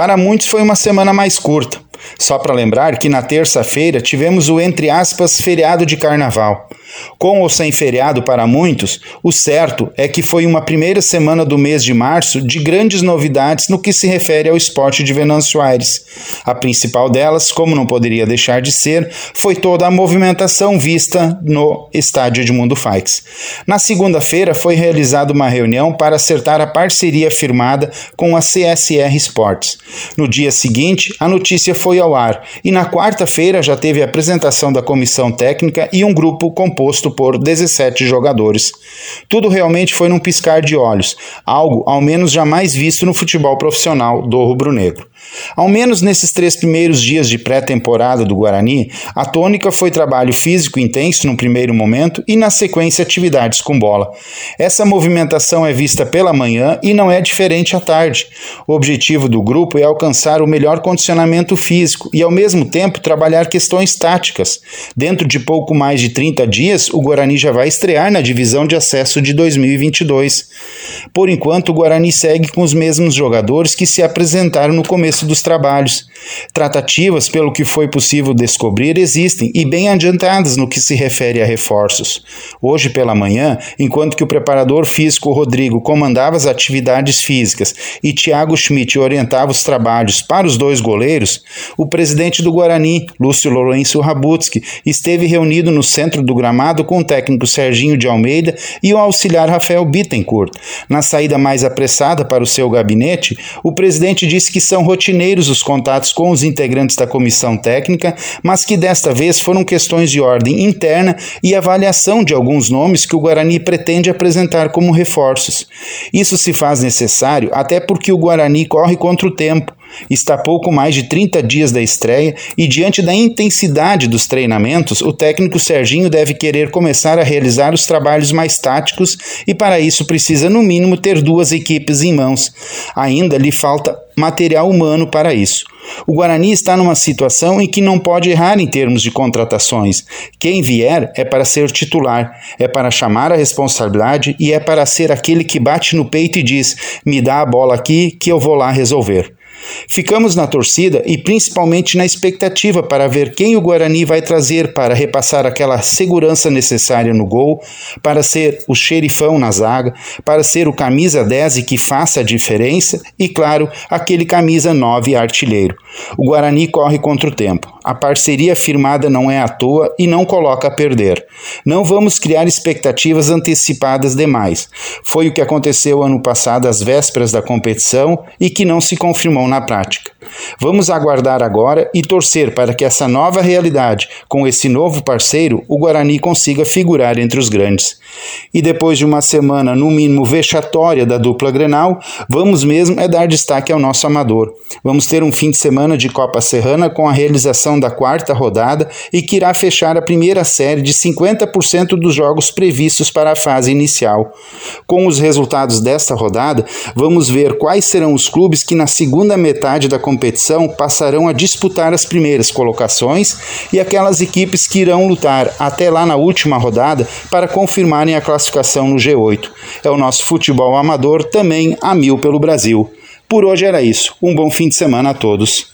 Para muitos foi uma semana mais curta. Só para lembrar que na terça-feira tivemos o entre aspas feriado de carnaval. Com ou sem feriado para muitos, o certo é que foi uma primeira semana do mês de março de grandes novidades no que se refere ao esporte de Venâncio Aires. A principal delas, como não poderia deixar de ser, foi toda a movimentação vista no estádio Edmundo Faix. Na segunda-feira foi realizada uma reunião para acertar a parceria firmada com a CSR Sports. No dia seguinte, a notícia foi ao ar e na quarta-feira já teve a apresentação da comissão técnica e um grupo composto por 17 jogadores. Tudo realmente foi num piscar de olhos, algo ao menos jamais visto no futebol profissional do rubro-negro. Ao menos nesses três primeiros dias de pré-temporada do Guarani, a tônica foi trabalho físico intenso no primeiro momento e, na sequência, atividades com bola. Essa movimentação é vista pela manhã e não é diferente à tarde. O objetivo do grupo é alcançar o melhor condicionamento físico e, ao mesmo tempo, trabalhar questões táticas. Dentro de pouco mais de 30 dias, o Guarani já vai estrear na divisão de acesso de 2022. Por enquanto, o Guarani segue com os mesmos jogadores que se apresentaram no começo dos trabalhos. Tratativas, pelo que foi possível descobrir, existem e bem adiantadas no que se refere a reforços. Hoje pela manhã, enquanto que o preparador físico Rodrigo comandava as atividades físicas e Thiago Schmidt orientava os trabalhos para os dois goleiros, o presidente do Guarani, Lúcio Lourenço Rabutsky, esteve reunido no centro do gramado com o técnico Serginho de Almeida e o auxiliar Rafael Bittencourt. Na saída mais apressada para o seu gabinete, o presidente disse que são rotineiros os contatos com os integrantes da comissão técnica, mas que desta vez foram questões de ordem interna e avaliação de alguns nomes que o Guarani pretende apresentar como reforços. Isso se faz necessário até porque o Guarani corre contra o tempo Está pouco mais de 30 dias da estreia e, diante da intensidade dos treinamentos, o técnico Serginho deve querer começar a realizar os trabalhos mais táticos e, para isso, precisa, no mínimo, ter duas equipes em mãos. Ainda lhe falta material humano para isso. O Guarani está numa situação em que não pode errar em termos de contratações. Quem vier é para ser titular, é para chamar a responsabilidade e é para ser aquele que bate no peito e diz: me dá a bola aqui que eu vou lá resolver. Ficamos na torcida e principalmente na expectativa para ver quem o Guarani vai trazer para repassar aquela segurança necessária no gol, para ser o xerifão na zaga, para ser o camisa 10 e que faça a diferença e, claro, aquele camisa 9 artilheiro. O Guarani corre contra o tempo. A parceria firmada não é à toa e não coloca a perder. Não vamos criar expectativas antecipadas demais. Foi o que aconteceu ano passado às vésperas da competição e que não se confirmou na prática. Vamos aguardar agora e torcer para que essa nova realidade, com esse novo parceiro, o Guarani consiga figurar entre os grandes. E depois de uma semana, no mínimo, vexatória da dupla Grenal, vamos mesmo é dar destaque ao nosso amador. Vamos ter um fim de semana de Copa Serrana com a realização da quarta rodada e que irá fechar a primeira série de 50% dos jogos previstos para a fase inicial. Com os resultados desta rodada, vamos ver quais serão os clubes que na segunda metade da competição passarão a disputar as primeiras colocações e aquelas equipes que irão lutar até lá na última rodada para confirmarem a classificação no G8. É o nosso futebol amador também a mil pelo Brasil. Por hoje era isso. Um bom fim de semana a todos.